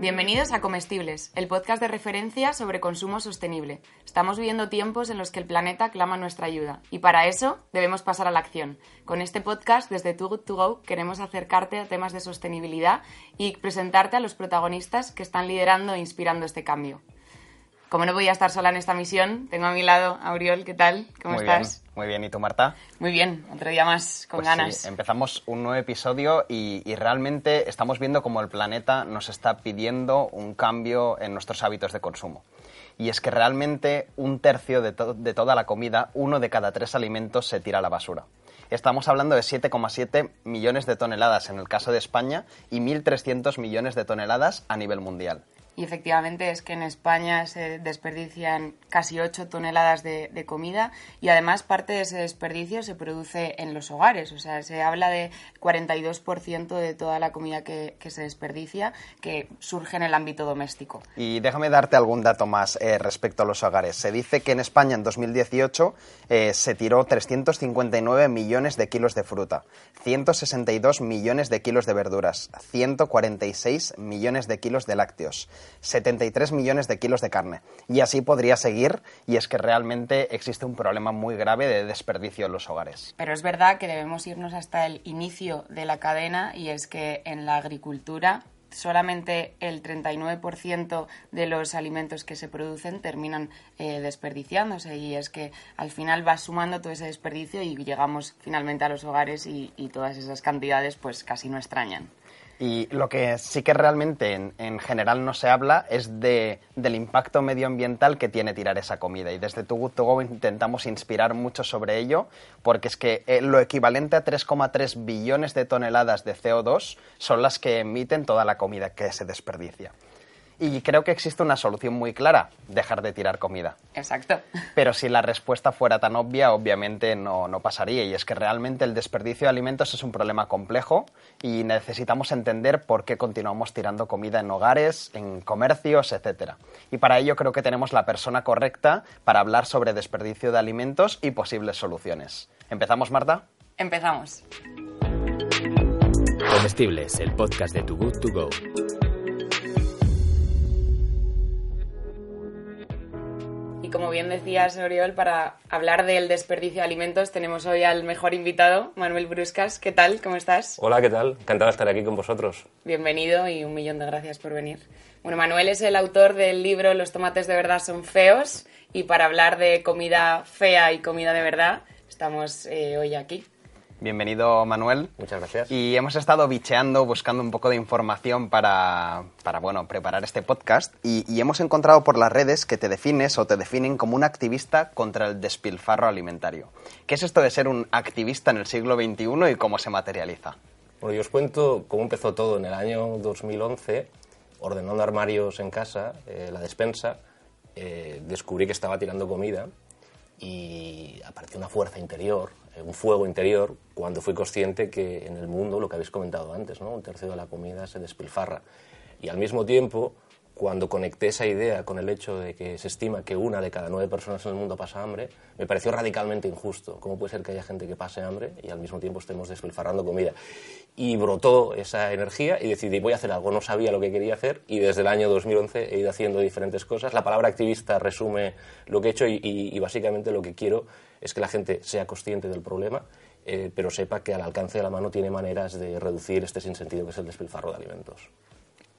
Bienvenidos a Comestibles, el podcast de referencia sobre consumo sostenible. Estamos viviendo tiempos en los que el planeta clama nuestra ayuda y para eso debemos pasar a la acción. Con este podcast, desde Too Good To Go, queremos acercarte a temas de sostenibilidad y presentarte a los protagonistas que están liderando e inspirando este cambio. Como no voy a estar sola en esta misión, tengo a mi lado a Auriol, ¿qué tal? ¿Cómo Muy estás? Bien, muy bien, ¿y tú, Marta? Muy bien, otro día más con Pues ganas. sí, empezamos un nuevo episodio y, y realmente estamos viendo cómo el planeta nos está pidiendo un cambio en nuestros hábitos de consumo. Y es que realmente un tercio de, to- de toda la comida, uno de cada tres alimentos se tira a la basura. Estamos hablando de 7,7 millones de toneladas en el caso de España y 1.300 millones de toneladas a nivel mundial. Y efectivamente es que en España se desperdician casi 8 toneladas de, comida y además parte de ese desperdicio se produce en los hogares. O sea, se habla de 42% de toda la comida que, que se desperdicia que surge en el ámbito doméstico. Y déjame darte algún dato más eh, respecto a los hogares. Se dice que en España en 2018 eh, se tiró 359 millones de kilos de fruta, 162 millones de kilos de verduras, 146 millones de kilos de lácteos, 73 millones de kilos de carne. Y así podría seguir, y es que realmente existe un problema muy grave de desperdicio en los hogares. Pero es verdad que debemos irnos hasta el inicio de la cadena y es que en la agricultura solamente el 39% de los alimentos que se producen terminan eh, desperdiciándose y es que al final va sumando todo ese desperdicio y llegamos finalmente a los hogares y, y todas esas cantidades pues casi no extrañan. Y lo que sí que realmente en, en general no se habla es de, del impacto medioambiental que tiene tirar esa comida. Y desde Too Good To Go intentamos inspirar mucho sobre ello, porque es que eh, lo equivalente a 3,3 billones de toneladas de CO2 son las que emiten toda la comida que se desperdicia. Y creo que existe una solución muy clara, dejar de tirar comida. Exacto. Pero si la respuesta fuera tan obvia, obviamente no, no pasaría. Y es que realmente el desperdicio de alimentos es un problema complejo y necesitamos entender por qué continuamos tirando comida en hogares, en comercios, etc. Y para ello creo que tenemos la persona correcta para hablar sobre desperdicio de alimentos y posibles soluciones. ¿Empezamos, Marta? Empezamos. Comestibles, el podcast de Too Good To Go. Y como bien decías, Oriol, para hablar del desperdicio de alimentos tenemos hoy al mejor invitado, Manuel Bruscas. ¿Qué tal? ¿Cómo estás? Hola, ¿qué tal? Encantado de estar aquí con vosotros. Bienvenido y un millón de gracias por venir. Bueno, Manuel es el autor del libro Los tomates de verdad son feos y para hablar de comida fea y comida de verdad estamos eh, hoy aquí. Bienvenido, Manuel. Muchas gracias. Y hemos estado bicheando, buscando un poco de información para, para bueno, preparar este podcast y, y hemos encontrado por las redes que te defines o te definen como un activista contra el despilfarro alimentario. ¿Qué es esto de ser un activista en el siglo XXI y cómo se materializa? Bueno, yo os cuento cómo empezó todo en el año 2011, ordenando armarios en casa, eh, la despensa, eh, descubrí que estaba tirando comida y apareció una fuerza interior, un fuego interior, cuando fui consciente que en el mundo, lo que habéis comentado antes, ¿no? un tercio de la comida se despilfarra. Y al mismo tiempo, cuando conecté esa idea con el hecho de que se estima que una de cada nueve personas en el mundo pasa hambre, me pareció radicalmente injusto. ¿Cómo puede ser que haya gente que pase hambre y al mismo tiempo estemos despilfarrando comida? Y brotó esa energía y decidí, voy a hacer algo. No sabía lo que quería hacer y desde el año 2011 he ido haciendo diferentes cosas. La palabra activista resume lo que he hecho y básicamente lo que quiero es que la gente sea consciente del problema, eh, pero sepa que al alcance de la mano tiene maneras de reducir este sinsentido que es el despilfarro de alimentos.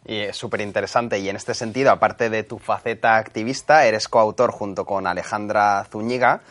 Y es súper interesante y en este sentido, aparte de tu faceta activista, eres coautor junto con Alejandra Zúñiga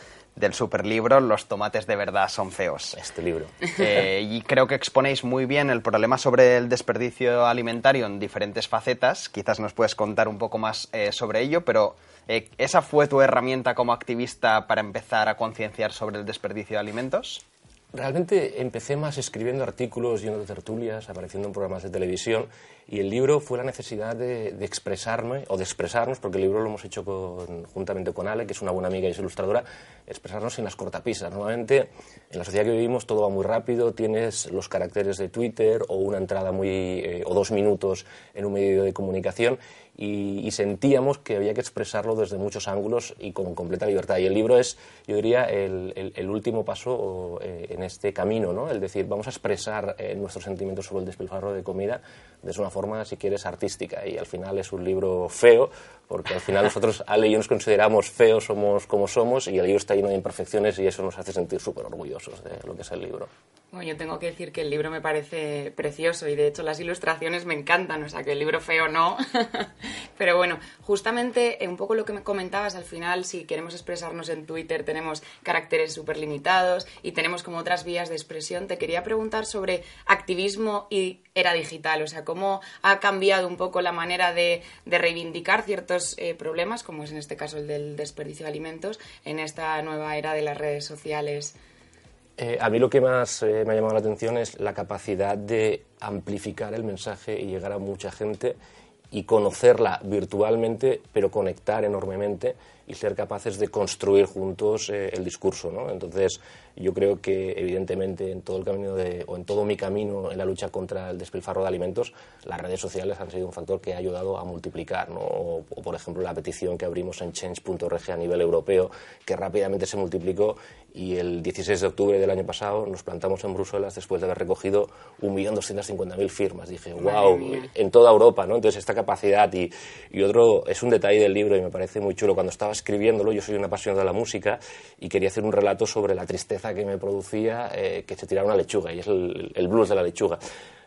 del superlibro Los tomates de verdad son feos. Este libro. Eh, y creo que exponéis muy bien el problema sobre el desperdicio alimentario en diferentes facetas. Quizás nos puedes contar un poco más eh, sobre ello, pero eh, ¿esa fue tu herramienta como activista para empezar a concienciar sobre el desperdicio de alimentos? Realmente empecé más escribiendo artículos, yendo de tertulias, apareciendo en programas de televisión y el libro fue la necesidad de, expresarme o de expresarnos, porque el libro lo hemos hecho juntamente con Ale, que es una buena amiga y es ilustradora, expresarnos sin las cortapisas. Normalmente en la sociedad que vivimos todo va muy rápido, tienes los caracteres de Twitter o una entrada muy eh, o dos minutos en un medio de comunicación y, sentíamos que había que expresarlo desde muchos ángulos y con completa libertad. Y el libro es, yo diría, el, último paso eh, en este camino, ¿no? El decir, vamos a expresar eh, nuestros sentimientos sobre el despilfarro de comida desde una forma, si quieres, artística. Y al final es un libro feo, porque al final nosotros, Ale y nos consideramos feos, somos como somos, y el libro está lleno de imperfecciones y eso nos hace sentir súper orgullosos de lo que es el libro. Bueno, yo tengo que decir que el libro me parece precioso y de hecho las ilustraciones me encantan, o sea que el libro feo no. Pero bueno, justamente eh, un poco lo que me comentabas al final, si queremos expresarnos en Twitter tenemos caracteres súper limitados y tenemos como otras vías de expresión. Te quería preguntar sobre activismo y era digital, o sea, cómo ha cambiado un poco la manera de, reivindicar ciertos eh, problemas, como es en este caso el del desperdicio de alimentos, en esta nueva era de las redes sociales. Eh, a mí lo que más eh, me ha llamado la atención es la capacidad de amplificar el mensaje y llegar a mucha gente y conocerla virtualmente, pero conectar enormemente y ser capaces de construir juntos eh, el discurso. ¿no? Entonces, yo creo que, evidentemente, en todo el camino de, o en todo mi camino en la lucha contra el despilfarro de alimentos, las redes sociales han sido un factor que ha ayudado a multiplicar. ¿no? O, por ejemplo, la petición que abrimos en change.org a nivel europeo, que rápidamente se multiplicó y el 16 de octubre del año pasado nos plantamos en Bruselas después de haber recogido 1.250.000 firmas. Dije, wow, en toda Europa, ¿no? Entonces, esta capacidad y, y, otro, es un detalle del libro y me parece muy chulo. Cuando estaba escribiéndolo, yo soy una apasionado de la música y quería hacer un relato sobre la tristeza que me producía eh, que se tirara una lechuga y es el, el blues de la lechuga.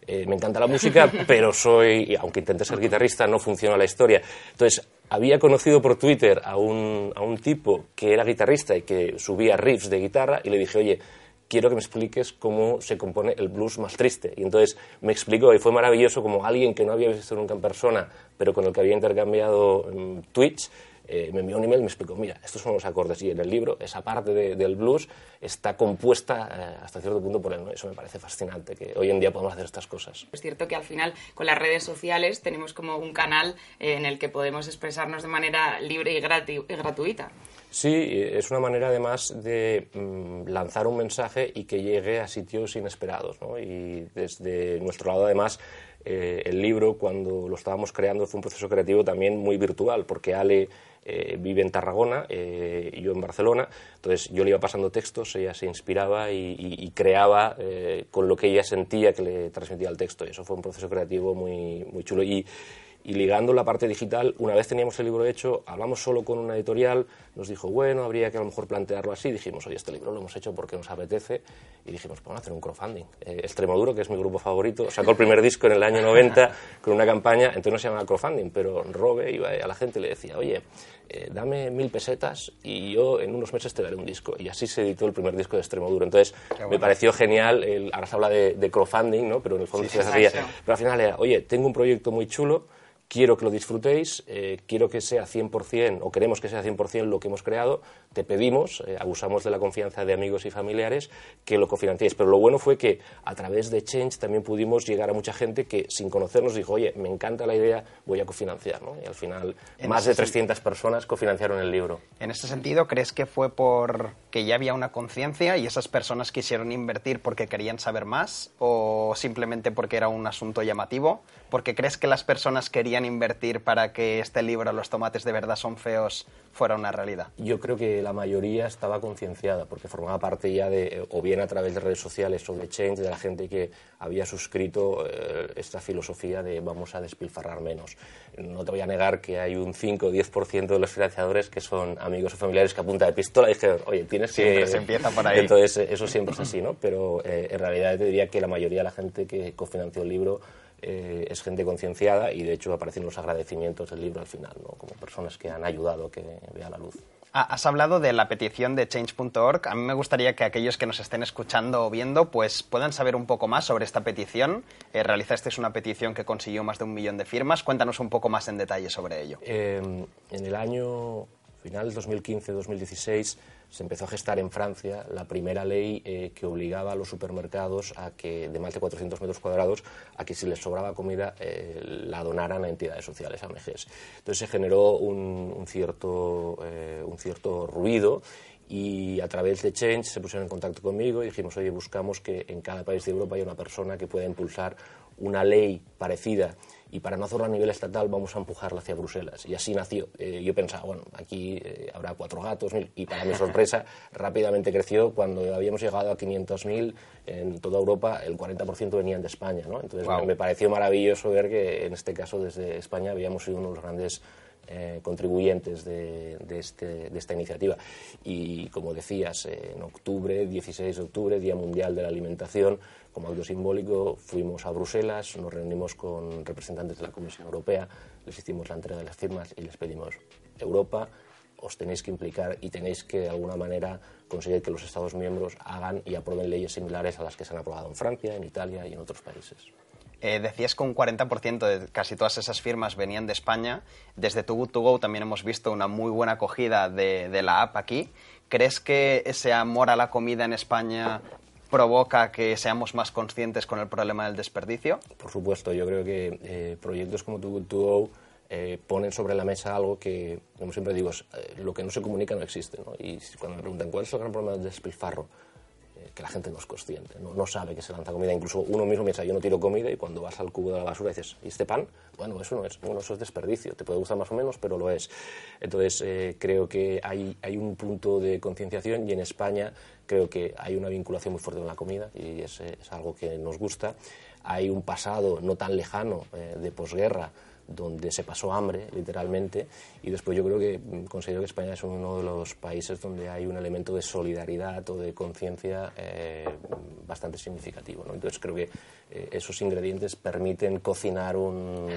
Eh, me encanta la música, pero soy, aunque intenté ser guitarrista, no funciona la historia. Entonces, había conocido por Twitter a un, a un tipo que era guitarrista y que subía riffs de guitarra y le dije, oye, quiero que me expliques cómo se compone el blues más triste. Y entonces me explicó y fue maravilloso como alguien que no había visto nunca en persona, pero con el que había intercambiado mm, tweets, eh, me envió un email y me explicó, mira, estos son los acordes y en el libro esa parte del blues está compuesta eh, hasta cierto punto por él. ¿no? Eso me parece fascinante, que hoy en día podemos hacer estas cosas. Es cierto que al final con las redes sociales tenemos como un canal eh, en el que podemos expresarnos de manera libre y, gratuita. Sí, es una manera además de mm, lanzar un mensaje y que llegue a sitios inesperados. ¿no? Y desde nuestro lado además el libro cuando lo estábamos creando fue un proceso creativo también muy virtual porque Ale eh, vive en Tarragona eh, y yo en Barcelona, entonces yo le iba pasando textos, ella se inspiraba y, creaba eh, con lo que ella sentía que le transmitía el texto y eso fue un proceso creativo muy, muy chulo. Y, y ligando la parte digital, una vez teníamos el libro hecho, hablamos solo con una editorial, nos dijo, bueno, habría que a lo mejor plantearlo así, dijimos, oye, este libro lo hemos hecho porque nos apetece, y dijimos, vamos a hacer un crowdfunding. Eh, Extremoduro, que es mi grupo favorito, sacó el primer disco en el año 90 con una campaña, entonces no se llamaba crowdfunding, pero Robe iba a la gente y le decía, oye, eh, dame mil pesetas y yo en unos meses te daré un disco. Y así se editó el primer disco de Extremoduro. Entonces me pareció genial, el, ahora se habla de, crowdfunding, ¿no? pero en el fondo se hacía. Pero al final era, oye, tengo un proyecto muy chulo, quiero que lo disfrutéis, eh, quiero que sea 100% o queremos que sea 100% lo que hemos creado, te pedimos, eh, abusamos de la confianza de amigos y familiares, que lo cofinanciéis. Pero lo bueno fue que a través de Change también pudimos llegar a mucha gente que sin conocernos dijo, oye, me encanta la idea, voy a cofinanciar. ¿no? Y al final más de 300 personas cofinanciaron el libro. En ese sentido, ¿crees que fue por que ya había una conciencia y esas personas quisieron invertir porque querían saber más o simplemente porque era un asunto llamativo? ¿Porque crees que las personas querían invertir para que este libro, Los tomates de verdad son feos, fuera una realidad? Yo creo que la mayoría estaba concienciada, porque formaba parte ya de, o bien a través de redes sociales o de Change, de la gente que había suscrito eh, esta filosofía de vamos a despilfarrar menos. No te voy a negar que hay un 5 o 10% de los financiadores que son amigos o familiares que a punta de pistola dijeron, oye, tienes que... se empieza por ahí. Entonces, eso siempre es así, ¿no? Pero eh, en realidad te diría que la mayoría de la gente que cofinanció el libro eh, es gente concienciada y de hecho aparecen los agradecimientos del libro al final, ¿no? como personas que han ayudado a que vea la luz. Ah, has hablado de la petición de change.org. A mí me gustaría que aquellos que nos estén escuchando o viendo pues puedan saber un poco más sobre esta petición. Eh, realizasteis una petición que consiguió más de un millón de firmas. Cuéntanos un poco más en detalle sobre ello. Em, en el año finales 2015-2016 se empezó a gestar en Francia la primera ley eh, que obligaba a los supermercados a que de más de 400 metros cuadrados a que si les sobraba comida eh, la donaran a entidades sociales, a ONGs. Entonces se generó un, cierto, eh, un cierto ruido y a través de Change se pusieron en contacto conmigo y dijimos, oye, buscamos que en cada país de Europa haya una persona que pueda impulsar una ley parecida y para no hacerlo a nivel estatal vamos a empujarla hacia Bruselas. Y así nació. Eh, yo pensaba, bueno, aquí eh, habrá cuatro gatos y para mi sorpresa rápidamente creció. Cuando habíamos llegado a 500.000 en toda Europa, el 40% venían de España. ¿no? Entonces me pareció maravilloso ver que en este caso desde España habíamos sido uno de los grandes eh, contribuyentes de, este, de, esta iniciativa. Y como decías, en octubre, 16 de octubre, Día Mundial de la Alimentación, como acto simbólico fuimos a Bruselas, nos reunimos con representantes de la Comisión Europea, les hicimos la entrega de las firmas y les pedimos, Europa, os tenéis que implicar y tenéis que de alguna manera conseguir que los Estados miembros hagan y aprueben leyes similares a las que se han aprobado en Francia, en Italia y en otros países. Eh, decías que un 40% de casi todas esas firmas venían de España. Desde Too Good To Go también hemos visto una muy buena acogida de, la app aquí. ¿Crees que ese amor a la comida en España provoca que seamos más conscientes con el problema del desperdicio? Por supuesto, yo creo que eh, proyectos como Too Good To Go eh, ponen sobre la mesa algo que, como siempre digo, eh, lo que no se comunica no existe. ¿no? Y cuando me preguntan cuál es el gran problema del despilfarro, que la gente no es consciente, no, sabe que se lanza comida. Incluso uno mismo piensa, yo no tiro comida y cuando vas al cubo de la basura dices, ¿y este pan? Bueno, eso no es, bueno, eso es desperdicio. Te puede gustar más o menos, pero lo es. Entonces, eh, creo que hay, hay un punto de concienciación y en España creo que hay una vinculación muy fuerte con la comida y es, es algo que nos gusta. Hay un pasado no tan lejano eh, de posguerra donde se pasó hambre, literalmente, y después yo creo que considero que España es uno de los países donde hay un elemento de solidaridad o de conciencia eh, bastante significativo. Entonces creo que eh, esos ingredientes permiten cocinar un,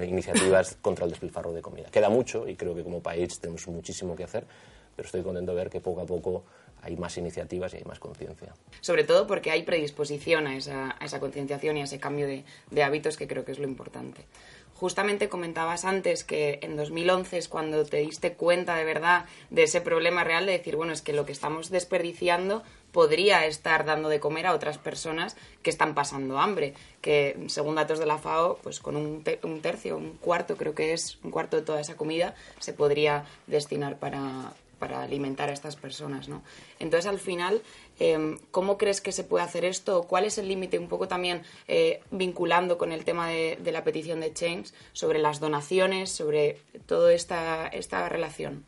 iniciativas contra el despilfarro de comida. Queda mucho y creo que como país tenemos muchísimo que hacer, pero estoy contento de ver que poco a poco hay más iniciativas y hay más conciencia. Sobre todo porque hay predisposición a esa, a esa concienciación y a ese cambio de, de, hábitos que creo que es lo importante. Justamente comentabas antes que en 2011 es cuando te diste cuenta de verdad de ese problema real de decir, bueno, es que lo que estamos desperdiciando podría estar dando de comer a otras personas que están pasando hambre, que según datos de la FAO, pues con un, un tercio, un cuarto, creo que es un cuarto de toda esa comida, se podría destinar para, para alimentar a estas personas, ¿no? Entonces, al final, em, ¿cómo crees que se puede hacer esto? ¿Cuál es el límite? Un poco también eh, vinculando con el tema de, la petición de Change sobre las donaciones, sobre toda esta, esta relación.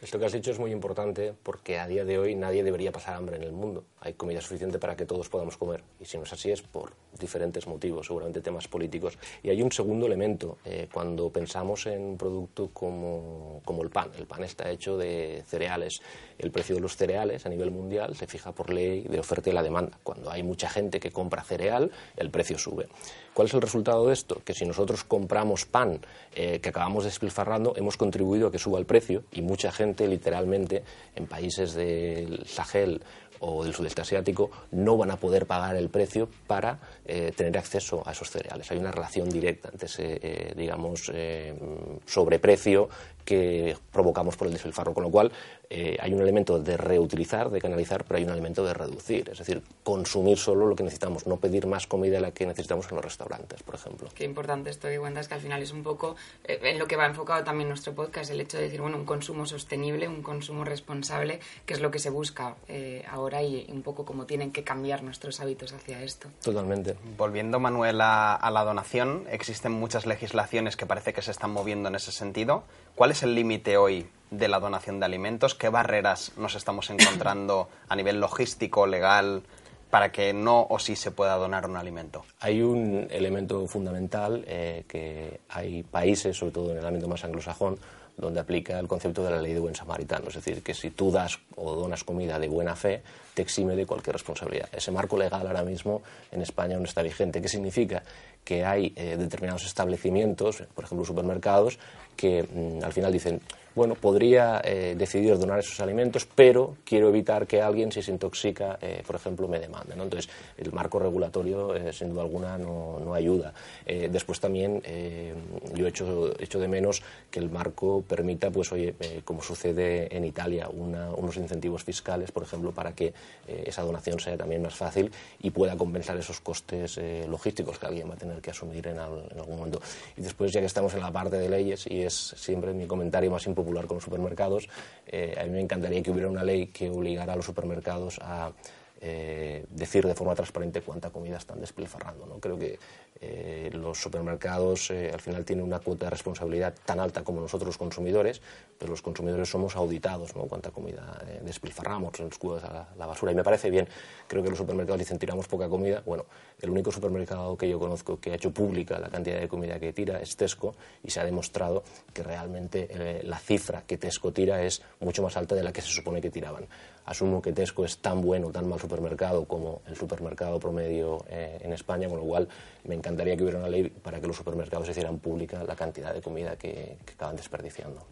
Esto que has dicho es muy importante porque a día de hoy nadie debería pasar hambre en el mundo. Hay comida suficiente para que todos podamos comer. Y si no es así es por diferentes motivos, seguramente temas políticos. Y hay un segundo elemento. Eh, cuando pensamos en un producto como, como el pan, el pan está hecho de cereales. El precio de los cereales a nivel mundial se fija por ley de oferta y la demanda. Cuando hay mucha gente que compra cereal, el precio sube. ¿Cuál es el resultado de esto? Que si nosotros compramos pan eh, que acabamos despilfarrando, hemos contribuido a que suba el precio y mucha gente, literalmente, en países del Sahel o del sudeste asiático no van a poder pagar el precio para eh, tener acceso a esos cereales. Hay una relación directa entre ese, eh, digamos, eh, sobreprecio que provocamos por el despilfarro, con lo cual hay un elemento de reutilizar, de canalizar, pero hay un elemento de reducir, es decir, consumir solo lo que necesitamos, no pedir más comida de la que necesitamos en los restaurantes, por ejemplo. Qué importante esto de cuenta es que al final es un poco en lo que va enfocado también nuestro podcast, el hecho de decir, bueno, un consumo sostenible, un consumo responsable, que es lo que se busca ahora y un poco cómo tienen que cambiar nuestros hábitos hacia esto. Totalmente. Volviendo, Manuel, a, la donación, existen muchas legislaciones que parece que se están moviendo en ese sentido. ¿Cuál es el límite hoy de la donación de alimentos? ¿Qué barreras nos estamos encontrando a nivel logístico, legal, para que no o sí se pueda donar un alimento? Hay un elemento fundamental eh, que hay países, sobre todo en el ámbito más anglosajón, donde aplica el concepto de la ley de buen samaritano, es decir, que si tú das o donas comida de buena fe, te exime de cualquier responsabilidad. Ese marco legal ahora mismo en España no está vigente. ¿Qué significa? Que hay eh, determinados establecimientos, por ejemplo supermercados, que mm, al final dicen, bueno, podría eh, decidir donar esos alimentos, pero quiero evitar que alguien, si se intoxica, eh, por ejemplo, me demande. ¿no? Entonces, el marco regulatorio, eh, sin duda alguna, no, no ayuda. después también, yo echo, hecho de menos que el marco permita, pues, oye, como sucede en Italia, unos incentivos fiscales, por ejemplo, para que esa donación sea también más fácil y pueda compensar esos costes logísticos que alguien va a tener que asumir en, en algún momento. Y después, ya que estamos en la parte de leyes, y es siempre mi comentario más importante, popular con los supermercados, eh, a mí me encantaría que hubiera una ley que obligara a los supermercados a eh, decir de forma transparente cuánta comida están despilfarrando. ¿no? Creo que eh, los supermercados al final tienen una cuota de responsabilidad tan alta como nosotros los consumidores, pero los consumidores somos auditados, ¿no? cuánta comida despilfarramos, nos escudos a la, basura. Y me parece bien, creo que los supermercados dicen tiramos poca comida. Bueno, el único supermercado que yo conozco que ha hecho pública la cantidad de comida que tira es Tesco y se ha demostrado que realmente la cifra que Tesco tira es mucho más alta de la que se supone que tiraban. Asumo que Tesco es tan bueno, tan mal supermercado como el supermercado promedio eh, en España, con lo cual me encantaría que hubiera una ley para que los supermercados hicieran pública la cantidad de comida que, acaban desperdiciando.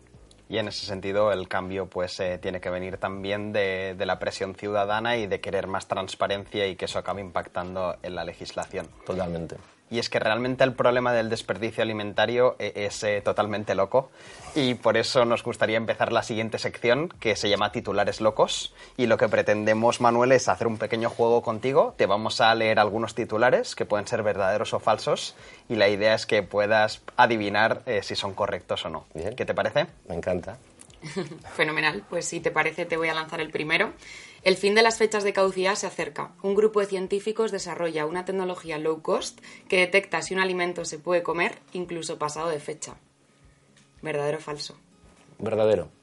Y en ese sentido el cambio pues eh, tiene que venir también de, de, la presión ciudadana y de querer más transparencia y que eso acabe impactando en la legislación. Totalmente y es que realmente el problema del desperdicio alimentario eh, es eh, totalmente loco. Y por eso nos gustaría empezar la siguiente sección que se llama titulares locos. Y lo que pretendemos Manuel es hacer un pequeño juego contigo. Te vamos a leer algunos titulares que pueden ser verdaderos o falsos. Y la idea es que puedas adivinar eh, si son correctos o no. ¿qué te parece? me encanta Fenomenal, pues si te parece te voy a lanzar el primero. El fin de las fechas de caducidad se acerca. Un grupo de científicos desarrolla una tecnología low cost que detecta si un alimento se puede comer incluso pasado de fecha. ¿Verdadero o falso? Verdadero.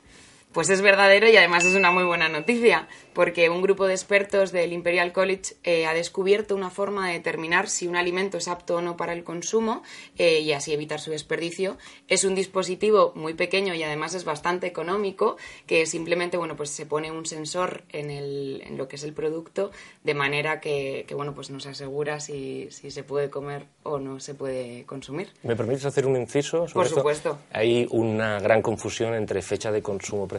Pues es verdadero y además es una muy buena noticia, porque un grupo de expertos del Imperial College eh, ha descubierto una forma de determinar si un alimento es apto o no para el consumo eh, y así evitar su desperdicio. Es un dispositivo muy pequeño y además es bastante económico, que simplemente bueno, pues se pone un sensor en, el, en lo que es el producto, de manera que, bueno, pues nos asegura si, si, se puede comer o no se puede consumir. ¿Me permites hacer un inciso? Por supuesto. Hay una gran confusión entre fecha de consumo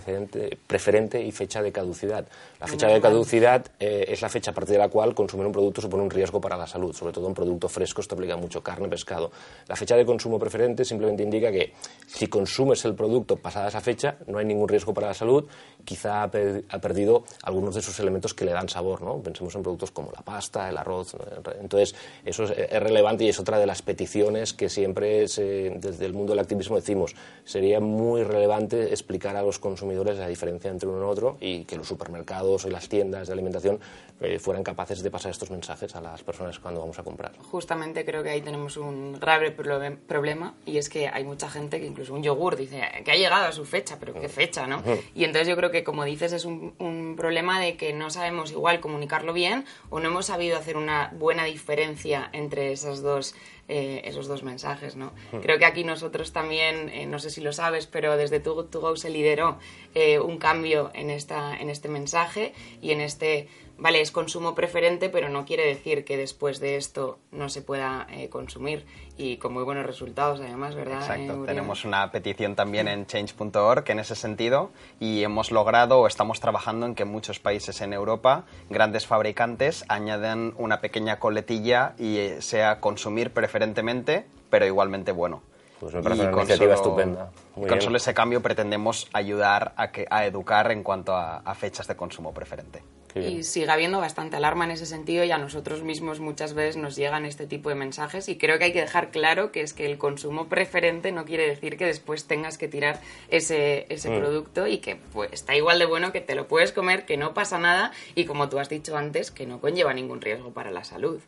preferente y fecha de caducidad. La fecha de caducidad eh, es la fecha a partir de la cual consumir un producto supone un riesgo para la salud, sobre todo un producto fresco, esto aplica mucho carne, pescado. La fecha de consumo preferente simplemente indica que si consumes el producto pasada esa fecha, no hay ningún riesgo para la salud, quizá ha, perdido algunos de esos elementos que le dan sabor, ¿no? Pensemos en productos como la pasta, el arroz. Entonces, eso es, relevante y es otra de las peticiones que siempre desde el mundo del activismo decimos. Sería muy relevante explicar a los consumidores la diferencia entre uno y otro y que los supermercados y las tiendas de alimentación eh, fueran capaces de pasar estos mensajes a las personas cuando vamos a comprar. Justamente creo que ahí tenemos un grave problema y es que hay mucha gente que incluso un yogur dice que ha llegado a su fecha, pero ¿qué fecha, no? Y entonces yo creo que, como dices, es un, un problema de que no sabemos igual comunicarlo bien o no hemos sabido hacer una buena diferencia entre esas dos eh, esos dos mensajes, ¿no? Hmm. Creo que aquí nosotros también, eh, no sé si lo sabes, pero desde Good To Go se lideró eh, un cambio en, esta, en este mensaje y en este vale, es consumo preferente, pero no quiere decir que después de esto no se pueda eh, consumir y con muy buenos resultados además, ¿verdad? Exacto, tenemos una petición también en change.org en ese sentido y hemos logrado o estamos trabajando en que muchos países en Europa, grandes fabricantes, añaden una pequeña coletilla y eh, sea consumir preferentemente, pero igualmente bueno. Pues me parece una iniciativa estupenda. con solo ese cambio pretendemos ayudar a, que, a educar en cuanto a fechas de consumo preferente y sigue habiendo bastante alarma en ese sentido y a nosotros mismos muchas veces nos llegan este tipo de mensajes y creo que hay que dejar claro que es que el consumo preferente no quiere decir que después tengas que tirar ese, ese mm. producto y que pues, está igual de bueno que te lo puedes comer, que no pasa nada y como tú has dicho antes, que no conlleva ningún riesgo para la salud.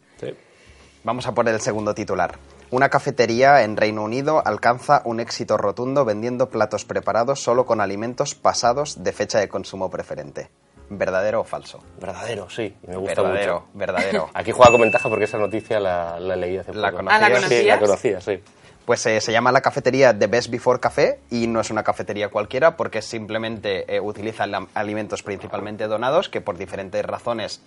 Vamos a poner el segundo titular. Una cafetería en Reino Unido alcanza un éxito rotundo vendiendo platos preparados solo con alimentos pasados de fecha de consumo preferente. ¿Verdadero o falso? Verdadero, sí. Me gusta verdadero, mucho. Verdadero. Aquí juega con ventaja porque esa noticia la, leí hace ¿La poco. ¿Ah, la conocías? Sí, la conocía, sí. Pues eh, se llama la cafetería The Best Before Café y no es una cafetería cualquiera porque simplemente eh, utiliza alimentos principalmente donados que por diferentes razones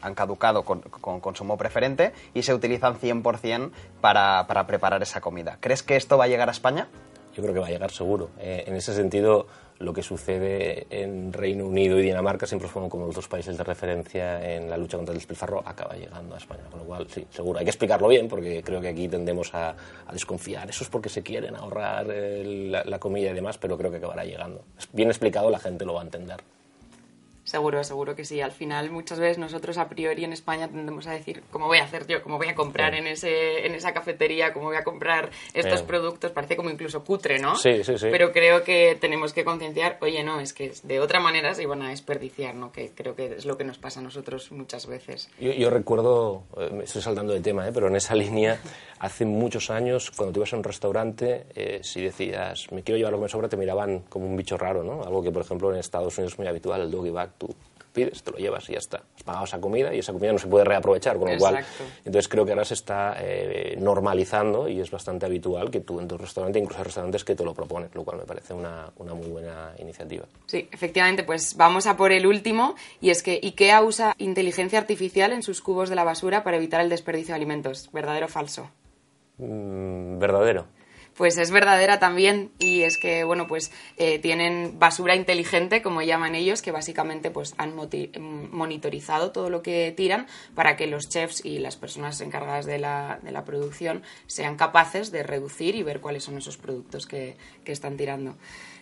han caducado con, consumo preferente y se utilizan 100% para, para preparar esa comida. ¿Crees que esto va a llegar a España? Yo creo que va a llegar seguro. Eh, en ese sentido, lo que sucede en Reino Unido y Dinamarca siempre fueron como los dos países de referencia en la lucha contra el despilfarro, acaba llegando a España. Con lo cual, sí, seguro. Hay que explicarlo bien porque creo que aquí tendemos a, desconfiar. Eso es porque se quieren ahorrar el, la, la comida y demás, pero creo que acabará llegando. Bien explicado, la gente lo va a entender. Seguro, seguro que sí. Al final, muchas veces nosotros a priori en España tendemos a decir, ¿cómo voy a hacer yo? ¿Cómo voy a comprar Sí. en, ese, en esa cafetería? ¿Cómo voy a comprar estos Sí. productos? Parece como incluso cutre, ¿no? Sí, sí, sí. Pero creo que tenemos que concienciar, oye, no, es que de otra manera se iban a desperdiciar, ¿no? Que creo que es lo que nos pasa a nosotros muchas veces. Yo, yo recuerdo, eh, me estoy saltando de tema, ¿eh? pero en esa línea, hace muchos años, cuando tú ibas a un restaurante, eh, si decías, me quiero llevar lo que me sobra, te miraban como un bicho raro, ¿no? Algo que, por ejemplo, en Estados Unidos es muy habitual, el doggy bag, tú pides, te lo llevas y ya está. Has pagado esa comida y esa comida no se puede reaprovechar, con lo cual... Entonces creo que ahora se está eh, normalizando y es bastante habitual que tú en tu restaurante, incluso hay restaurantes que te lo proponen, lo cual me parece una, una muy buena iniciativa. Sí, efectivamente, pues vamos a por el último, y es que IKEA usa inteligencia artificial en sus cubos de la basura para evitar el desperdicio de alimentos. ¿Verdadero o falso? Mm, verdadero. Pues es verdadera también y es que bueno pues eh, tienen basura inteligente como llaman ellos que básicamente pues han mm, monitorizado todo lo que tiran para que los chefs y las personas encargadas de la, de la producción sean capaces de reducir y ver cuáles son esos productos que, que están tirando.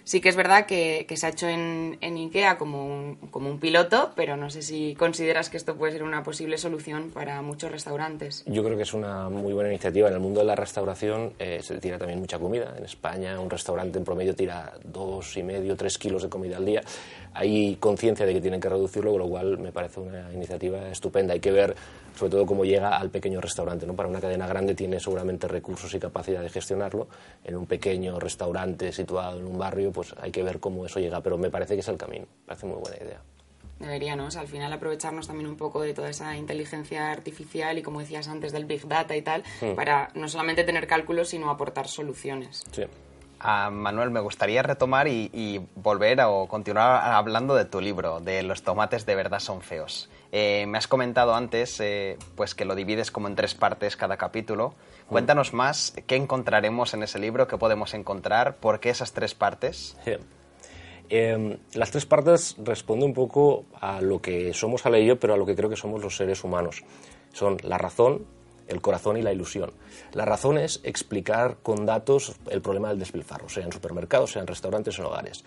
Sí que es verdad que, se ha hecho en, en IKEA como un, como un piloto, pero no sé si consideras que esto puede ser una posible solución para muchos restaurantes. Yo creo que es una muy buena iniciativa. En el mundo de la restauración eh, se tira también mucha comida. En España un restaurante en promedio tira dos y medio, tres kilos de comida al día. Hay conciencia de que tienen que reducirlo, con lo cual me parece una iniciativa estupenda. Hay que ver sobre todo cómo llega al pequeño restaurante. ¿no? Para una cadena grande tiene seguramente recursos y capacidad de gestionarlo. En un pequeño restaurante situado en un barrio, pues hay que ver cómo eso llega. Pero me parece que es el camino. Me parece muy buena idea. Debería, ¿no? O sea, al final aprovecharnos también un poco de toda esa inteligencia artificial y, como decías antes, del Big Data y tal, para no solamente tener cálculos, sino aportar soluciones. Sí. Manuel, me gustaría retomar y, y volver a, o continuar hablando de tu libro, de los tomates de verdad son feos. Eh, me has comentado antes eh, pues que lo divides como en tres partes cada capítulo. Cuéntanos más qué encontraremos en ese libro, qué podemos encontrar, por qué esas tres partes. Sí. Eh, las tres partes responden un poco a lo que somos Ale y yo, pero a lo que creo que somos los seres humanos. Son la razón, el corazón y la ilusión. La razón es explicar con datos el problema del despilfarro, sea en supermercados, sea en restaurantes o en hogares.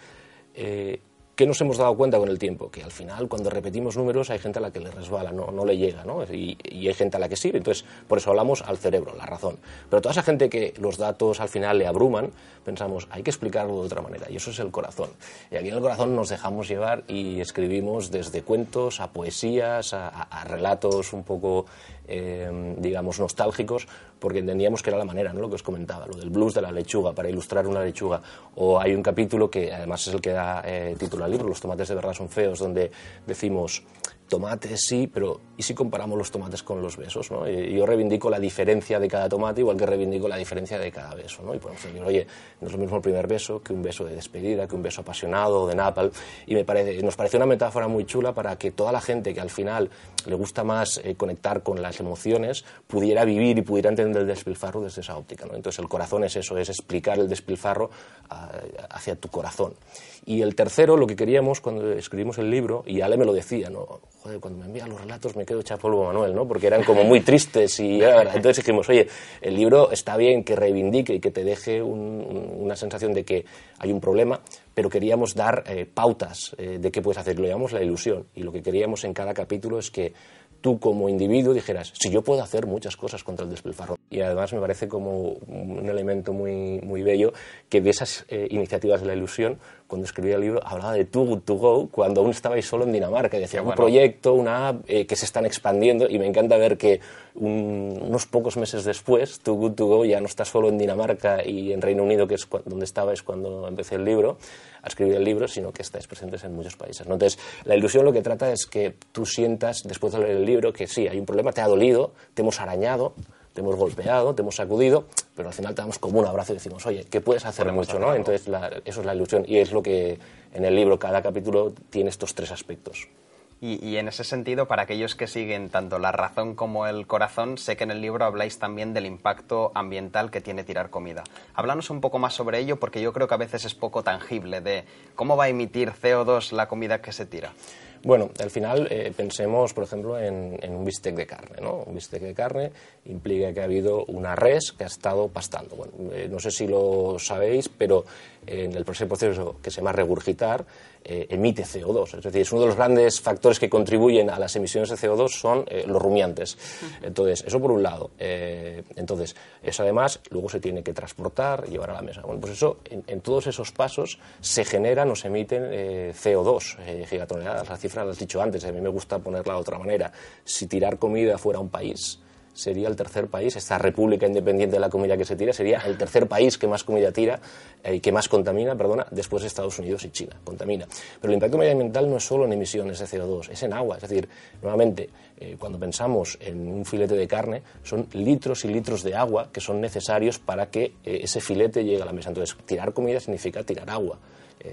Eh, ¿Qué nos hemos dado cuenta con el tiempo? Que al final, cuando repetimos números, hay gente a la que le resbala, no, no le llega, ¿no? Y, y hay gente a la que sí. Entonces, por eso hablamos al cerebro, la razón. Pero toda esa gente que los datos al final le abruman, pensamos, hay que explicarlo de otra manera, y eso es el corazón. Y aquí en el corazón nos dejamos llevar y escribimos desde cuentos a poesías, a relatos un poco, eh, digamos, nostálgicos, porque entendíamos que era la manera, ¿no? Lo que os comentaba, lo del blues de la lechuga, para ilustrar una lechuga. O hay un capítulo que además es el que da eh, título al libro, Los tomates de verdad son feos, donde decimos, tomates sí, pero ¿y si comparamos los tomates con los besos? ¿no? Yo reivindico la diferencia de cada tomate, igual que reivindico la diferencia de cada beso. ¿no? Y podemos decir, oye, no es lo mismo el primer beso que un beso de despedida, que un beso apasionado de napal. Y me parece, nos parece una metáfora muy chula para que toda la gente que al final le gusta más eh, conectar con las emociones pudiera vivir y pudiera entender el despilfarro desde esa óptica. Entonces el corazón es eso, es explicar el despilfarro ah, hacia tu corazón. Y el tercero, lo que queríamos cuando escribimos el libro, y Ale me lo decía, ¿no? Joder, cuando me envían los relatos me quedo hecha polvo Manuel, ¿no? Porque eran como muy tristes y. Entonces dijimos, oye, el libro está bien que reivindique y que te deje un- un- una sensación de que hay un problema, pero queríamos dar eh, pautas eh, de qué puedes hacer. Lo llamamos la ilusión. Y lo que queríamos en cada capítulo es que tú como individuo dijeras, si yo puedo hacer muchas cosas contra el despilfarro. Y además me parece como un elemento muy, muy bello que de esas eh, iniciativas de la ilusión, cuando escribí el libro, hablaba de Too Good To Go cuando aún estabais solo en Dinamarca. Y decía, un bueno. proyecto, una app eh, que se están expandiendo y me encanta ver que un- unos pocos meses después, Too Good To Go ya no está solo en Dinamarca y en Reino Unido, que es donde estabais cuando empecé el libro, a escribir el libro, sino que estáis presentes en muchos países. ¿no? Entonces, la ilusión lo que trata es que tú sientas, después de leer el libro, que sí, hay un problema, te ha dolido, te hemos arañado, te hemos golpeado, te hemos sacudido, pero al final te damos como un abrazo y decimos, oye, que puedes hacer Podemos mucho, hacer ¿no? Entonces, la- eso es la ilusión y es lo que en el libro cada capítulo tiene estos tres aspectos. Y, en ese sentido, para aquellos que siguen tanto la razón como el corazón, sé que en el libro habláis también del impacto ambiental que tiene tirar comida. Háblanos un poco más sobre ello, porque yo creo que a veces es poco tangible de cómo va a emitir CO2 la comida que se tira. Bueno, al final eh, pensemos, por ejemplo, en, un bistec de carne. ¿no? Un bistec de carne implica que ha habido una res que ha estado pastando. Bueno, eh, no sé si lo sabéis, pero en el proceso que se llama regurgitar, eh, emite CO2. Es decir, es uno de los grandes factores que contribuyen a las emisiones de CO2 son eh, los rumiantes. Entonces, eso por un lado. Eh, entonces, eso además luego se tiene que transportar y llevar a la mesa. Bueno, pues eso, en, todos esos pasos se generan o se emiten CO2, gigatoneladas. La cifra la has dicho antes, a mí me gusta ponerla de otra manera. Si tirar comida fuera un país, sería el tercer país, esta república independiente de la comida que se tira, sería el tercer país que más comida tira y que más contamina, perdona, después de Estados Unidos y China, contamina. Pero el impacto medioambiental no es solo en emisiones de CO2, es en agua. Es decir, nuevamente, eh, cuando pensamos en un filete de carne, son litros y litros de agua que son necesarios para que eh, ese filete llegue a la mesa. Entonces, tirar comida significa tirar agua.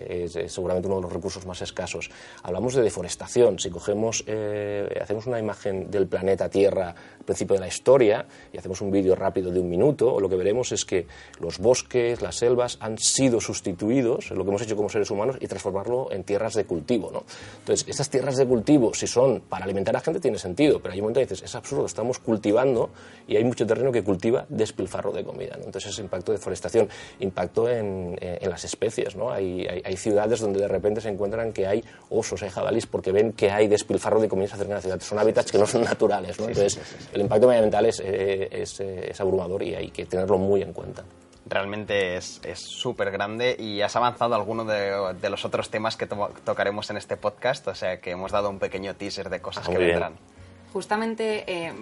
Es, seguramente uno de los recursos más escasos. Hablamos de deforestación. Si cogemos, eh, hacemos una imagen del planeta Tierra al principio de la historia y hacemos un vídeo rápido de un minuto, lo que veremos es que los bosques, las selvas han sido sustituidos, lo que hemos hecho como seres humanos, y transformarlo en tierras de cultivo. ¿no? Entonces, estas tierras de cultivo, si son para alimentar a gente, tiene sentido, pero hay un momento que dices, es absurdo, estamos cultivando y hay mucho terreno que cultiva despilfarro de comida. Entonces, es impacto de deforestación, impacto en, las especies. ¿no? Hay, ciudades donde de repente se encuentran que hay osos, hay jabalís, porque ven que hay despilfarro de comida cerca de la ciudad. Son hábitats que no son naturales. ¿no? Entonces, el impacto medioambiental es, eh, es, eh, es, abrumador y hay que tenerlo muy en cuenta. Realmente es súper grande y has avanzado alguno de, de, los otros temas que tocaremos en este podcast, o sea que hemos dado un pequeño teaser de cosas ah, que vendrán. Justamente eh,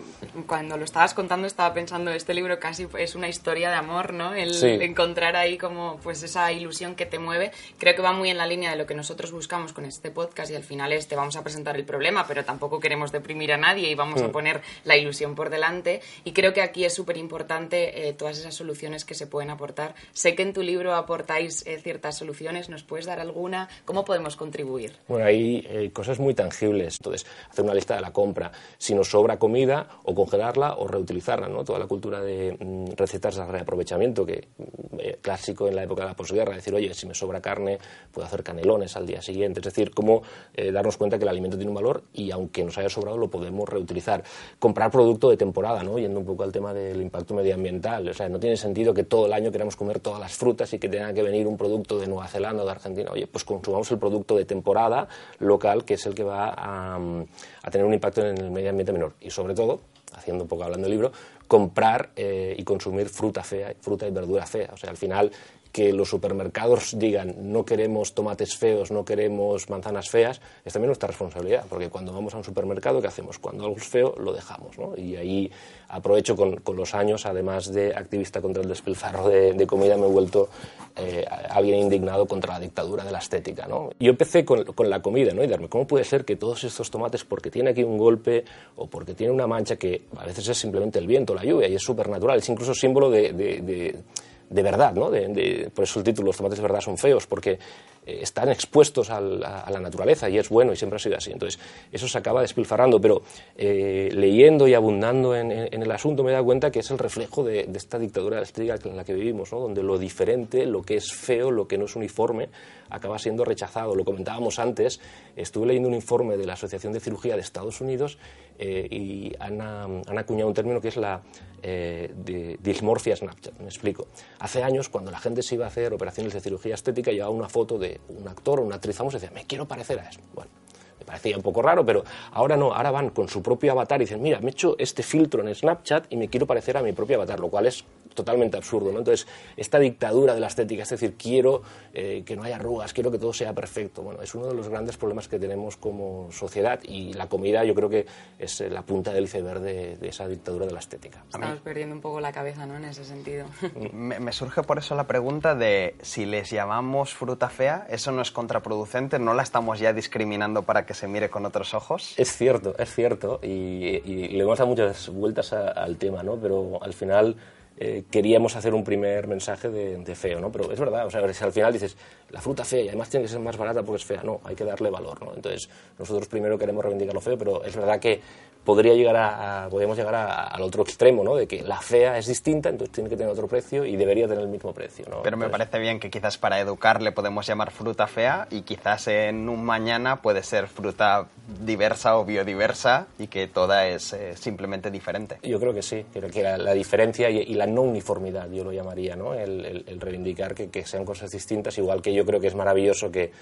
cuando lo estabas contando estaba pensando, este libro casi es una historia de amor, ¿no? El encontrar ahí como pues esa ilusión que te mueve. Creo que va muy en la línea de lo que nosotros buscamos con este podcast y al final es te vamos a presentar el problema, pero tampoco queremos deprimir a nadie y vamos a mm. poner la ilusión por delante. Y creo que aquí es súper importante eh, todas esas soluciones que se pueden aportar. Sé que en tu libro aportáis eh, ciertas soluciones, ¿nos puedes dar alguna? ¿Cómo podemos contribuir? Bueno, hay cosas muy tangibles. Entonces, hacer una lista de la compra si nos sobra comida, o congelarla o reutilizarla. ¿no? Toda la cultura de mm, recetas de reaprovechamiento, que mm, eh, clásico en la época de la posguerra, decir, oye, si me sobra carne, puedo hacer canelones al día siguiente. Es decir, cómo eh, darnos cuenta que el alimento tiene un valor y aunque nos haya sobrado, lo podemos reutilizar. Comprar producto de temporada, ¿no? yendo un poco al tema del impacto medioambiental. O sea, no tiene sentido que todo el año queramos comer todas las frutas y que tenga que venir un producto de Nueva Zelanda o de Argentina. Oye, pues consumamos el producto de temporada local, que es el que va a, mm, a tener un impacto en el medio ambiente menor. Y sobre todo, haciendo un poco hablando del libro, comprar eh, y consumir fruta fea, fruta y verdura fea. O sea, al final que los supermercados digan no queremos tomates feos, no queremos manzanas feas, es también nuestra responsabilidad, porque cuando vamos a un supermercado, ¿qué hacemos? Cuando algo es feo, lo dejamos, ¿no? Y ahí aprovecho con, con los años, además de activista contra el despilfarro de, comida, me he vuelto eh, alguien indignado contra la dictadura de la estética, ¿no? Yo empecé con, con, la comida, ¿no? Y darme, ¿cómo puede ser que todos estos tomates, porque tiene aquí un golpe o porque tiene una mancha que a veces es simplemente el viento, la lluvia, y es súper natural, es incluso símbolo de, de de verdad, ¿no? por eso el título, los tomates de verdad son feos, porque eh, están expuestos a la, naturaleza y es bueno y siempre ha sido así. Entonces, eso se acaba despilfarrando, pero eh, leyendo y abundando en, el asunto me he dado cuenta que es el reflejo de, esta dictadura estética en la que vivimos, ¿no? donde lo diferente, lo que es feo, lo que no es uniforme, acaba siendo rechazado. Lo comentábamos antes, estuve leyendo un informe de la Asociación de Cirugía de Estados Unidos eh, y han, han, acuñado un término que es la eh, dismorfia Snapchat. Me explico. Hace años, cuando la gente se iba a hacer operaciones de cirugía estética, llevaba una foto de un actor o una actriz famosa y decía, me quiero parecer a eso. Bueno, parecía un poco raro, pero ahora no, ahora van con su propio avatar y dicen, mira, me he hecho este filtro en Snapchat y me quiero parecer a mi propio avatar, lo cual es totalmente absurdo, ¿no? Entonces, esta dictadura de la estética, es decir, quiero eh, que no haya arrugas, quiero que todo sea perfecto, bueno, es uno de los grandes problemas que tenemos como sociedad y la comida yo creo que es la punta del iceberg de, esa dictadura de la estética. Estamos perdiendo un poco la cabeza, ¿no?, en ese sentido. Me, me surge por eso la pregunta de si les llamamos fruta fea, ¿eso no es contraproducente? ¿No la estamos ya discriminando para que se mire con otros ojos? Es cierto, es cierto, y, le hemos dado muchas vueltas al tema, ¿no? Pero al final eh, queríamos hacer un primer mensaje de, de feo, ¿no? Pero es verdad, o sea, si al final dices, la fruta fea y además tiene que ser más barata porque es fea, no, hay que darle valor, ¿no? Entonces, nosotros primero queremos reivindicar lo feo, pero es verdad que podría llegar a, a- podríamos llegar a- al otro extremo, ¿no? De que la fea es distinta, entonces tiene que tener otro precio y debería tener el mismo precio, ¿no? Pero me Entonces, parece bien que quizás para educar le podemos llamar fruta fea y quizás en un mañana puede ser fruta diversa o biodiversa y que toda es eh, simplemente diferente. Yo creo que sí, creo que la, la diferencia y, y la no uniformidad, yo lo llamaría, ¿no? El, el- el reivindicar que, que sean cosas distintas, igual que yo creo que es maravilloso que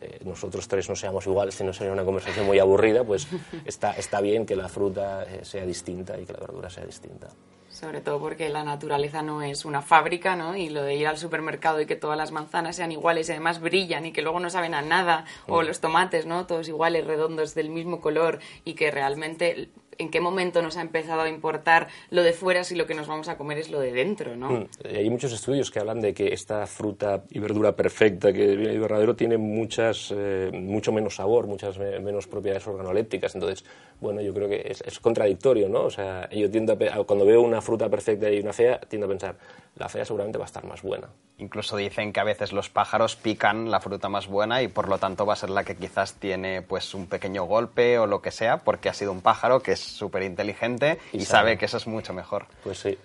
eh, nosotros tres no seamos iguales, si no sería una conversación muy aburrida, pues está, está bien que la fruta eh, sea distinta y que la verdura sea distinta. Sobre todo porque la naturaleza no es una fábrica, ¿no? Y lo de ir al supermercado y que todas las manzanas sean iguales y además brillan y que luego no saben a nada, o los tomates, ¿no? Todos iguales, redondos, del mismo color y que realmente en qué momento nos ha empezado a importar lo de fuera si lo que nos vamos a comer es lo de dentro, ¿no? Mm, y Hay muchos estudios que hablan de que esta fruta y verdura perfecta que viene de verdadero tiene muchas, eh, mucho menos sabor, muchas me- menos propiedades organolépticas. Entonces, bueno, yo creo que es, contradictorio, ¿no? O sea, yo tiendo a- cuando veo una fruta perfecta y una fea, tiendo a pensar, la fea seguramente va a estar más buena. Incluso dicen que a veces los pájaros pican la fruta más buena y por lo tanto va a ser la que quizás tiene pues un pequeño golpe o lo que sea porque ha sido un pájaro que es súper inteligente y, Y sabe sabe. que eso es mucho mejor. Pues sí.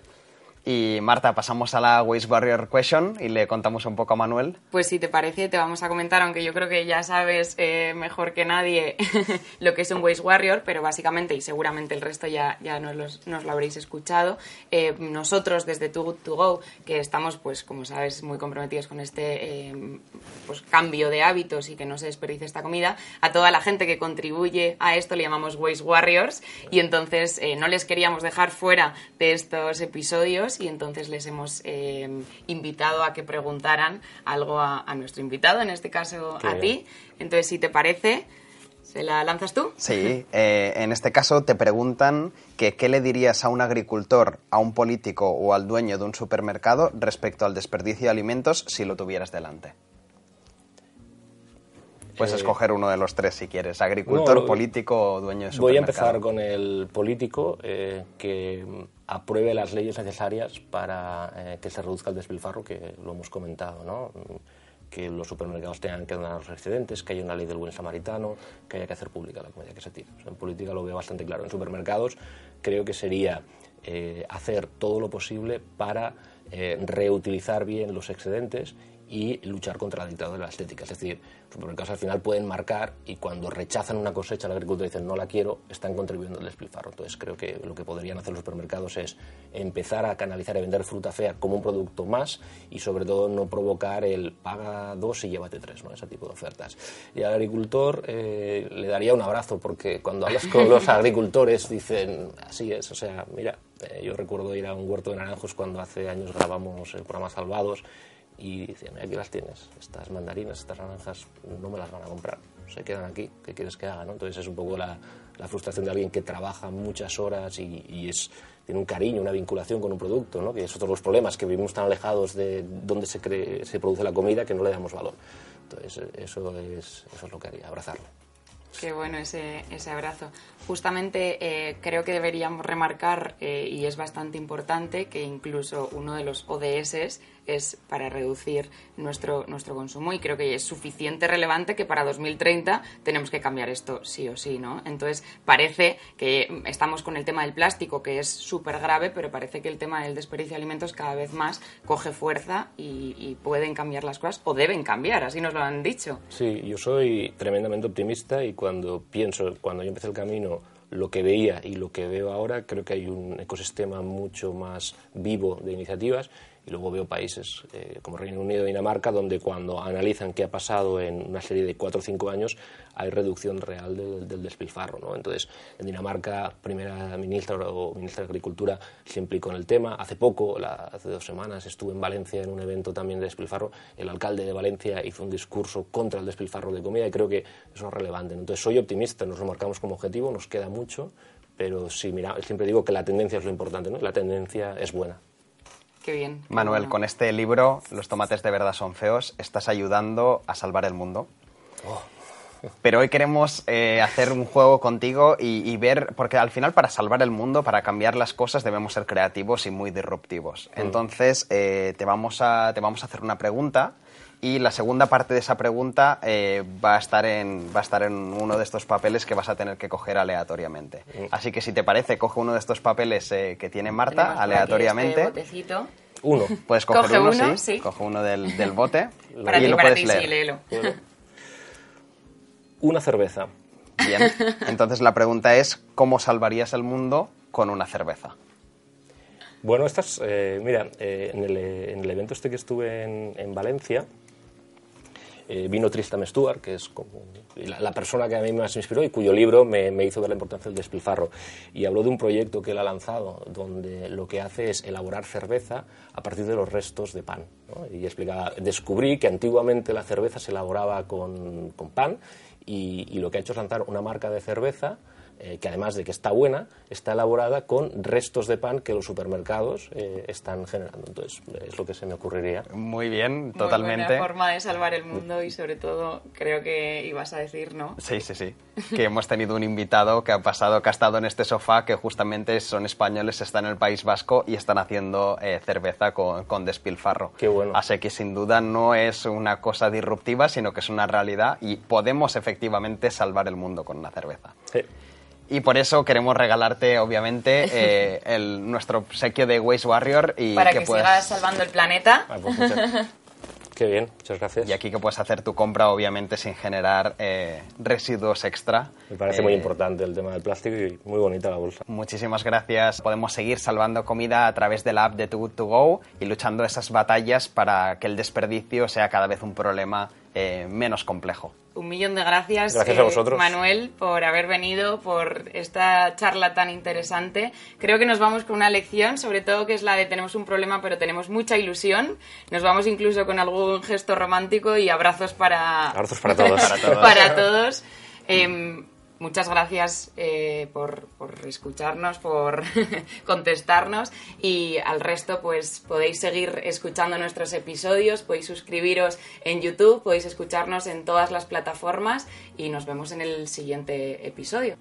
Y Marta, pasamos a la Waste Warrior Question y le contamos un poco a Manuel. Pues si te parece, te vamos a comentar, aunque yo creo que ya sabes eh, mejor que nadie lo que es un Waste Warrior, pero básicamente, y seguramente el resto ya, ya nos, los- lo habréis escuchado, eh, nosotros desde Too Good To Go, que estamos, pues como sabes, muy comprometidos con este eh, pues, cambio de hábitos y que no se desperdicie esta comida, a toda la gente que contribuye a esto le llamamos Waste Warriors y entonces no les queríamos dejar fuera de estos episodios y entonces les hemos eh, invitado a que preguntaran algo a, a nuestro invitado, en este caso Qué a bien. ti. Entonces, si te parece, ¿se la lanzas tú? Sí, eh, en este caso te preguntan que qué le dirías a un agricultor, a un político o al dueño de un supermercado respecto al desperdicio de alimentos si lo tuvieras delante. Puedes Eh, escoger uno de los tres si quieres, agricultor, No, político o dueño de supermercado. Voy a empezar con el político eh, que apruebe las leyes necesarias para eh, que se reduzca el despilfarro, que lo hemos comentado, ¿no? Que los supermercados tengan que donar los excedentes, que haya una ley del buen samaritano, que haya que hacer pública la comida que se tira. En política lo veo bastante claro. En supermercados creo que sería eh, hacer todo lo posible para eh, reutilizar bien los excedentes y luchar contra la dictadura de la estética. Es decir, los supermercados al final pueden marcar y cuando rechazan una cosecha, el agricultor dice no la quiero, están contribuyendo al despilfarro. Entonces creo que lo que podrían hacer los supermercados es empezar a canalizar y vender fruta fea como un producto más y sobre todo no provocar el paga dos y llévate tres, ¿no? ese tipo de ofertas. Y al agricultor eh, le daría un abrazo porque cuando hablas con los agricultores dicen así es, o sea, mira, eh, yo recuerdo ir a un huerto de naranjos cuando hace años grabamos el programa Salvados y decía, mira, aquí las tienes, estas mandarinas, estas naranjas, no me las van a comprar, se quedan aquí, ¿qué quieres que haga? ¿no? Entonces es un poco la, la frustración de alguien que trabaja muchas horas y, y es, tiene un cariño, una vinculación con un producto, ¿no? que es otro de los problemas, que vivimos tan alejados de donde se, cree- se produce la comida que no le damos valor. Entonces eso es, eso es lo que haría, abrazarlo. Qué bueno ese, ese abrazo. Justamente eh, creo que deberíamos remarcar, eh, y es bastante importante, que incluso uno de los ODS es para reducir nuestro, nuestro consumo y creo que es suficiente relevante que para 2030 tenemos que cambiar esto sí o sí, ¿no? Entonces parece que estamos con el tema del plástico, que es súper grave, pero parece que el tema del desperdicio de alimentos cada vez más coge fuerza y, y pueden cambiar las cosas, o deben cambiar, así nos lo han dicho. Sí, yo soy tremendamente optimista y cuando pienso, cuando yo empecé el camino, lo que veía y lo que veo ahora, creo que hay un ecosistema mucho más vivo de iniciativas y luego veo países eh, como Reino Unido y Dinamarca donde cuando analizan qué ha pasado en una serie de cuatro o cinco años hay reducción real del, despilfarro. ¿no? Entonces, en Dinamarca, primera ministra o ministra de Agricultura se implicó en el tema. Hace poco, la- hace dos semanas, estuve en Valencia en un evento también de despilfarro. El alcalde de Valencia hizo un discurso contra el despilfarro de comida y creo que eso es relevante. Entonces, soy optimista, nos lo marcamos como objetivo, nos queda mucho, pero sí, mira, siempre digo que la tendencia es lo importante, ¿no? La tendencia es buena. Qué bien. Manuel, con este libro, Los tomates de verdad son feos, estás ayudando a salvar el mundo. Pero hoy queremos eh, hacer un juego contigo y, y ver, porque al final para salvar el mundo, para cambiar las cosas, debemos ser creativos y muy disruptivos. Entonces, eh, te, vamos a, te vamos a hacer una pregunta y la segunda parte de esa pregunta eh, va, a estar en, va a estar en uno de estos papeles que vas a tener que coger aleatoriamente. Así que si te parece, coge uno de estos papeles eh, que tiene Marta Tenemos aleatoriamente. este botecito. Uno. Puedes coger Coge uno, uno, sí. sí. Coge uno del, del bote Para y ti, lo para puedes ti, leer. sí, léelo. Una cerveza. Bien. Entonces la pregunta es, ¿cómo salvarías el mundo con una cerveza? Bueno, estas, eh, mira, eh, en, el, en el evento este que estuve en, en Valencia, eh, vino Tristan Stewart, que es como la, la persona que a mí más me inspiró y cuyo libro me, hizo ver la importancia del despilfarro. Y habló de un proyecto que él ha lanzado, donde lo que hace es elaborar cerveza a partir de los restos de pan. ¿no? Y explicaba, descubrí que antiguamente la cerveza se elaboraba con, con pan y, y lo que ha hecho es lanzar una marca de cerveza eh, que además de que está buena, está elaborada con restos de pan que los supermercados eh, están generando. Entonces, es lo que se me ocurriría. Muy bien, Muy totalmente. buena forma de salvar el mundo y sobre todo creo que ibas a decir, ¿no? Sí, sí, sí. Que hemos tenido un invitado que ha pasado, que ha estado en este sofá, que justamente son españoles, están en el País Vasco y están haciendo eh, cerveza con, con despilfarro. Qué bueno. Así que sin duda no es una cosa disruptiva, sino que es una realidad y podemos efectivamente salvar el mundo con una cerveza. Sí. Y por eso queremos regalarte, obviamente, eh, el, nuestro obsequio de Waste Warrior y Para que, que puedas- sigas salvando el planeta. Ah, pues muchas- Qué bien, muchas gracias. y aquí que puedes hacer tu compra, obviamente, sin generar eh, residuos extra. Me parece muy Eh, importante el tema del plástico y muy bonita la bolsa. Muchísimas gracias. Podemos seguir salvando comida a través de la app de Too Good To Go y luchando esas batallas para que el desperdicio sea cada vez un problema eh, menos complejo. Un millón de gracias, Gracias a vosotros. Manuel, por haber venido, por esta charla tan interesante. Creo que nos vamos con una lección, sobre todo que es la de tenemos un problema, pero tenemos mucha ilusión. Nos vamos incluso con algún gesto romántico y abrazos para, Abrazos para todos. Para todos. para todos. Em, muchas gracias eh, por, por escucharnos, por contestarnos y al resto pues podéis seguir escuchando nuestros episodios, podéis suscribiros en YouTube, podéis escucharnos en todas las plataformas y nos vemos en el siguiente episodio.